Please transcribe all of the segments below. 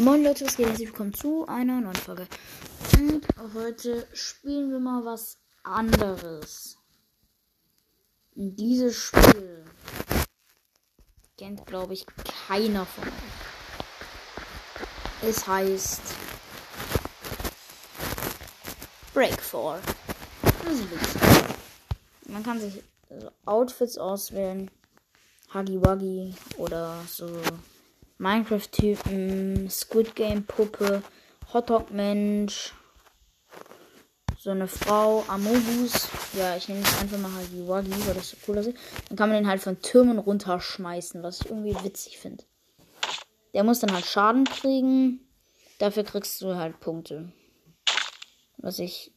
Moin Leute, was geht? Herzlich willkommen zu einer neuen Folge. Und heute spielen wir mal was anderes. Und dieses Spiel kennt, glaube ich, keiner von euch. Es heißt ist witzig. Man kann sich Outfits auswählen. Huggy Wuggy oder so Minecraft-Typen, Squid Game-Puppe, Hotdog-Mensch, so eine Frau, Amogus. Ja, ich nenne es einfach mal Huggy Wuggy, weil das so cool aussieht. Dann kann man den halt von Türmen runterschmeißen, was ich irgendwie witzig finde. Der muss dann halt Schaden kriegen. Dafür kriegst du halt Punkte. Was ich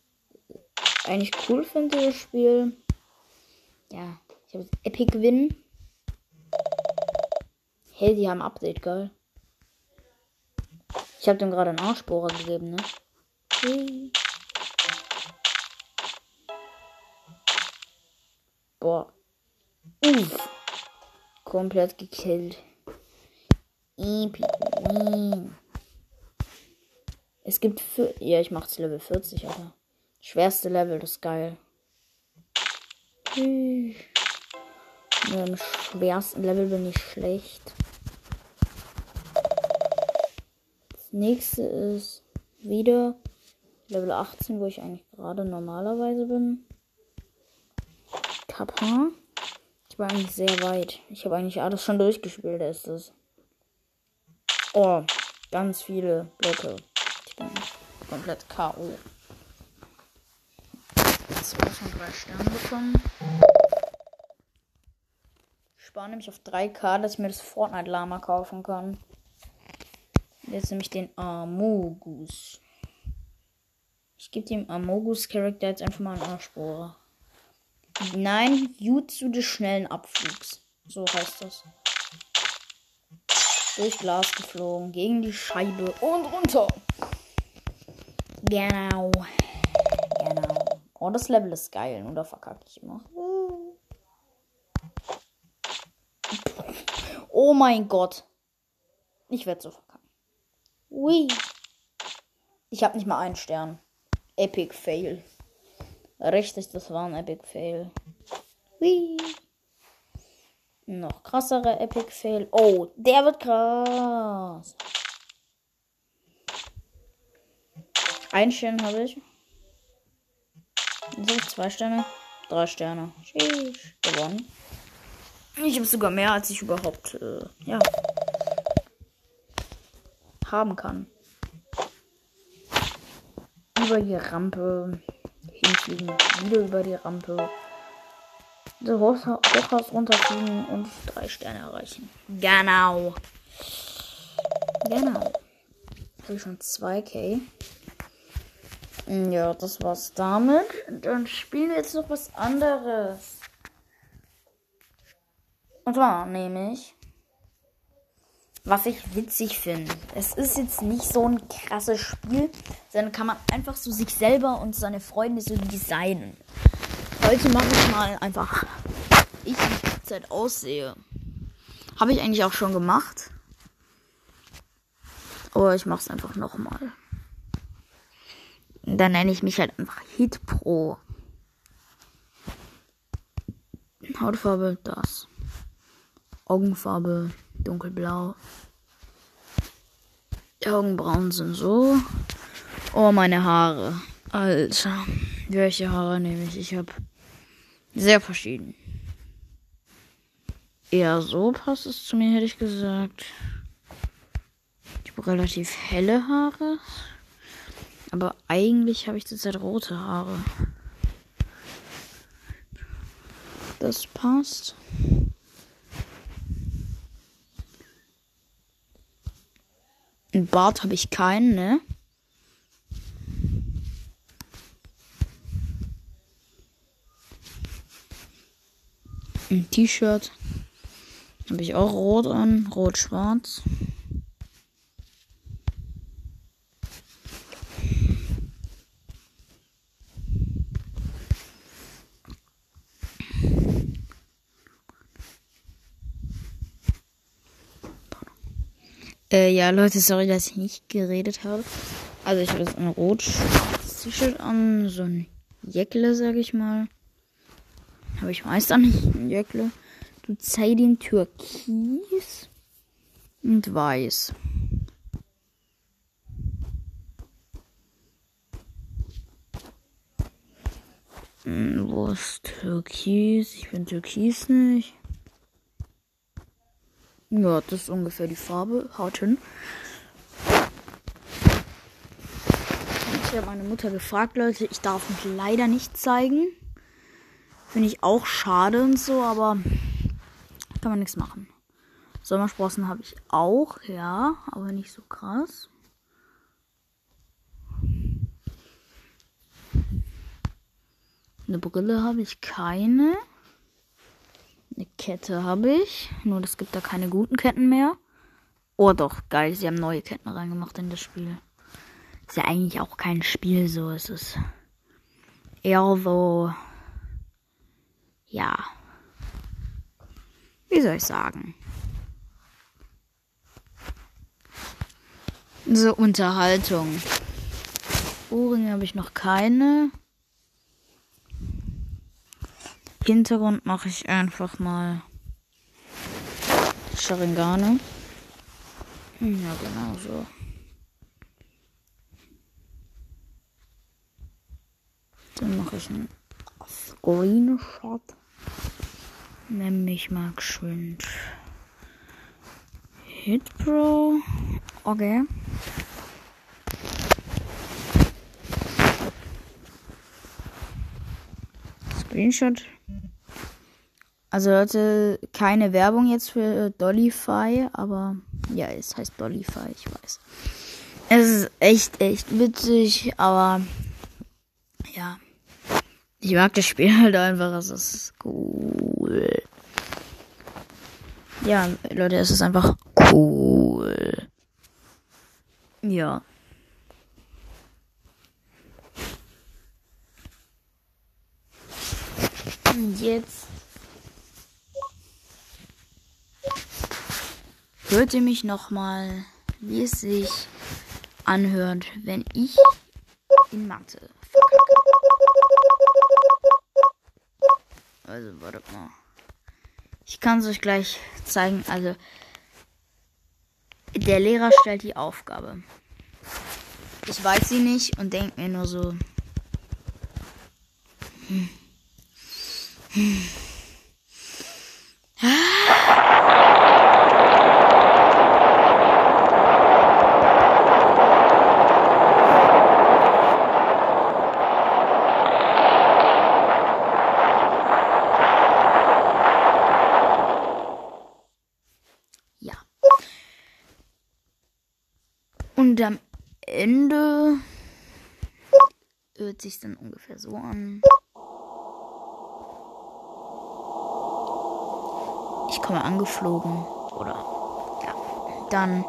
eigentlich cool finde, das Spiel. Ja, ich habe Epic Win. Hey, die haben Update, geil. Ich habe dem gerade einen Arschbohrer gegeben, ne? Hey. Boah. Uff. Komplett gekillt. Es gibt für. Ja, ich mach's Level 40, Alter. Schwerste Level, das ist geil. Hm. Ja, Im schwersten Level bin ich schlecht. Das nächste ist wieder Level 18, wo ich eigentlich gerade normalerweise bin. Kappa. Ich war eigentlich sehr weit. Ich habe eigentlich alles schon durchgespielt, ist es. Oh, ganz viele Blöcke. Ich bin komplett K.O. Jetzt habe ich schon drei Sterne bekommen. Ich spare nämlich auf 3K, dass ich mir das Fortnite-Lama kaufen kann. Jetzt nehme ich den Amogus. Ich gebe dem Amogus-Charakter jetzt einfach mal einen Arschbohrer. Nein, Jutsu des schnellen Abflugs. So heißt das. Durch Glas geflogen, gegen die Scheibe und runter. Genau. Genau. Oh, das Level ist geil. Und da verkacke ich immer. Oh mein Gott. Ich werde so. Ui. Ich habe nicht mal einen Stern. Epic Fail. Richtig, das war ein Epic Fail. Hui. Noch krassere Epic Fail. Oh, der wird krass. Ein Stern habe ich. So, zwei Sterne. Drei Sterne. Sheesh. Gewonnen. Ich habe sogar mehr, als ich überhaupt, äh, ja, haben kann. Über die Rampe hinfliegen, wieder über die Rampe. Das Hochhaus runterfliegen und drei Sterne erreichen. Genau. Genau. Habe ich schon 2k. Ja, das war's damit. Dann spielen wir jetzt noch was anderes. Und zwar nämlich, was ich witzig finde. Es ist jetzt nicht so ein krasses Spiel, sondern kann man einfach so sich selber und seine Freunde so designen. Heute mache ich mal einfach, ich die Zeit aussehe. Habe ich eigentlich auch schon gemacht. Aber ich mache es einfach nochmal. Dann nenne ich mich halt einfach Hit Pro. Hautfarbe das. Augenfarbe dunkelblau. Die Augenbrauen sind so. Oh, meine Haare. Alter. Welche Haare nehme ich? Ich habe sehr verschieden. Eher so passt es zu mir, hätte ich gesagt. Ich habe relativ helle Haare. Aber eigentlich habe ich zurzeit rote Haare. Das passt. Ein Bart habe ich keinen, ne? Ein T-Shirt habe ich auch rot an, rot-schwarz. Äh, ja, Leute, sorry, dass ich nicht geredet habe. Also ich habe jetzt ein rotes T-Shirt an, so ein Jäckle, sag ich mal. Aber ich weiß da nicht, ein Jäckle. Du zeig den Türkis und weiß. Hm, wo ist Türkis? Ich bin Türkis nicht. Ja, das ist ungefähr die Farbe. Haut hin. Ich habe meine Mutter gefragt, Leute, ich darf mich leider nicht zeigen. Finde ich auch schade und so, aber kann man nichts machen. Sommersprossen habe ich auch, ja, aber nicht so krass. Eine Brille habe ich keine. Eine Kette habe ich. Nur es gibt da keine guten Ketten mehr. Oh doch, geil, sie haben neue Ketten reingemacht in das Spiel. Ist ja eigentlich auch kein Spiel, so ist es. Eher so. Ja. Wie soll ich sagen? So, Unterhaltung. Ohrringe habe ich noch keine. Hintergrund mache ich einfach mal Sharingane. Ja, genau so. Dann mache ich einen Screenshot. Nämlich mal geschwind. Hit Pro. Okay. Screenshot. Also Leute, keine Werbung jetzt für Dollyfy, aber ja, es heißt Dollyfy, ich weiß. Es ist echt, echt witzig, aber ja. Ich mag das Spiel halt einfach, es ist cool. Ja, Leute, es ist einfach cool. Ja. Jetzt hört ihr mich nochmal, wie es sich anhört, wenn ich in Mathe. Also, wartet mal. Ich kann es euch gleich zeigen. Also, der Lehrer stellt die Aufgabe. Ich weiß sie nicht und denke mir nur so. Hm. Hm. Und am Ende hört sich dann ungefähr so an. Ich komme angeflogen oder ja, dann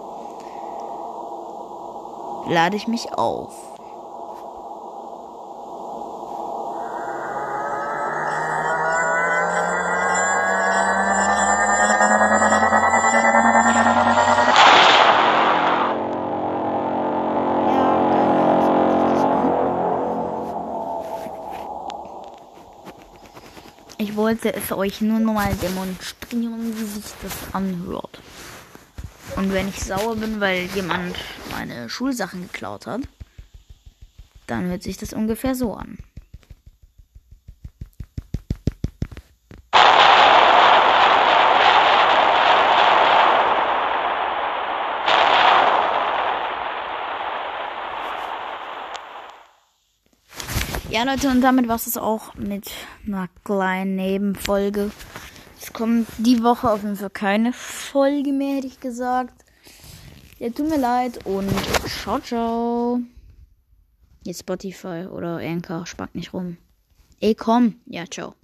lade ich mich auf. Wollte es euch nur noch mal demonstrieren, wie sich das anhört. Und wenn ich sauer bin, weil jemand meine Schulsachen geklaut hat, dann hört sich das ungefähr so an. Ja, Leute, und damit war es auch mit einer kleinen Nebenfolge. Es kommt die Woche auf jeden Fall keine Folge mehr, hätte ich gesagt. Ja, tut mir leid und ciao, ciao. Jetzt Spotify oder Anchor, spackt nicht rum. Ey, komm. Ja, ciao.